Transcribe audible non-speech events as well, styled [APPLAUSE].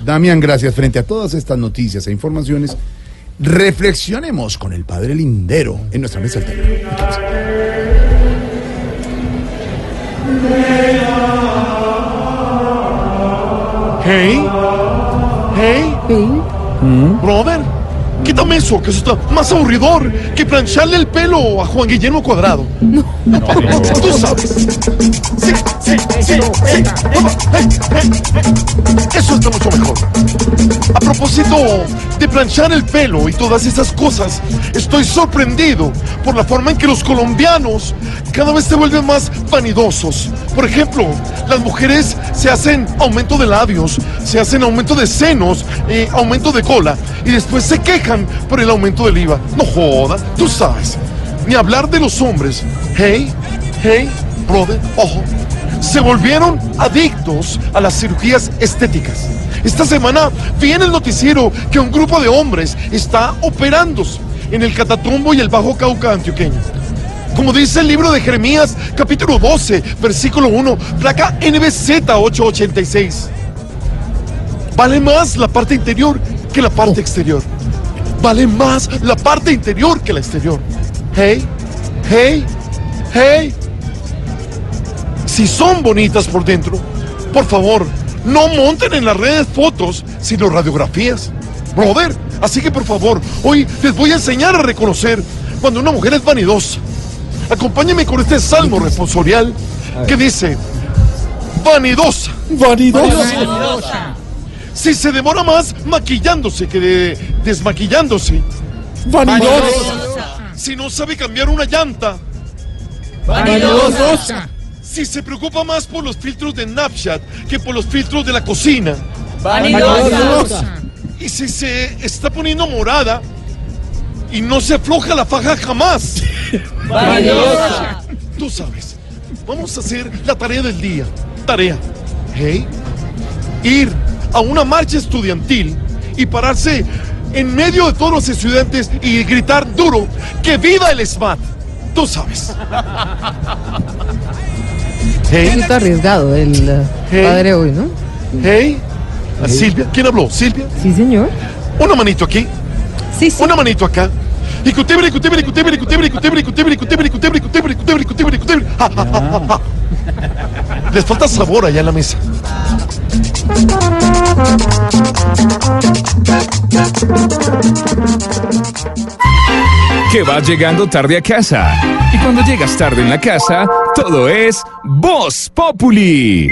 Damián, gracias. Frente a todas estas noticias e informaciones, reflexionemos con el padre Lindero en nuestra mesa alterna. Hey, hey, brother, quítame eso, que eso está más aburridor que plancharle el pelo a Juan Guillermo Cuadrado. No, [LAUGHS] tú sabes. Sí, Eso está mucho mejor. A propósito de planchar el pelo y todas esas cosas, estoy sorprendido por la forma en que los colombianos cada vez se vuelven más vanidosos. Por ejemplo, las mujeres se hacen aumento de labios, se hacen aumento de senos, eh, aumento de cola y después se quejan por el aumento del IVA. No joda, tú sabes. Ni hablar de los hombres. Hey, hey, brother, ojo. Se volvieron adictos a las cirugías estéticas. Esta semana vi en el noticiero que un grupo de hombres está operándose en el Catatumbo y el Bajo Cauca antioqueño. Como dice el libro de Jeremías, capítulo 12, versículo 1, placa NBZ 886. Vale más la parte interior que la parte exterior. Vale más la parte interior que la exterior. Hey, hey, hey. Si son bonitas por dentro, por favor, no monten en las redes fotos, sino radiografías. Brother, así que por favor, hoy les voy a enseñar a reconocer cuando una mujer es vanidosa. Acompáñenme con este salmo responsorial que dice, vanidosa, vanidosa. Si se demora más maquillándose que de- desmaquillándose, vanidosa. Si no sabe cambiar una llanta, vanidosa. Si se preocupa más por los filtros de Snapchat que por los filtros de la cocina, y si se está poniendo morada y no se afloja la faja jamás. [LAUGHS] Tú sabes. Vamos a hacer la tarea del día. Tarea. Hey. Ir a una marcha estudiantil y pararse en medio de todos los estudiantes y gritar duro que viva el SMAT. Tú sabes. [LAUGHS] Un Hey, poquito arriesgado el eh, Hey. padre hoy, ¿no? hey. A Silvia, ¿quién habló? Silvia. Sí, señor. Una manito aquí. Sí, sí. Una manito acá. Y cutebre, cutebre, cutebre, cutebre, cutebre, cutebre, cutebre, cutebre, cutebre, cutebre, cutebre, cutebre. Les falta sabor allá en la mesa. Que vas llegando tarde a casa. Y cuando llegas tarde en la casa, todo es Voz Populi.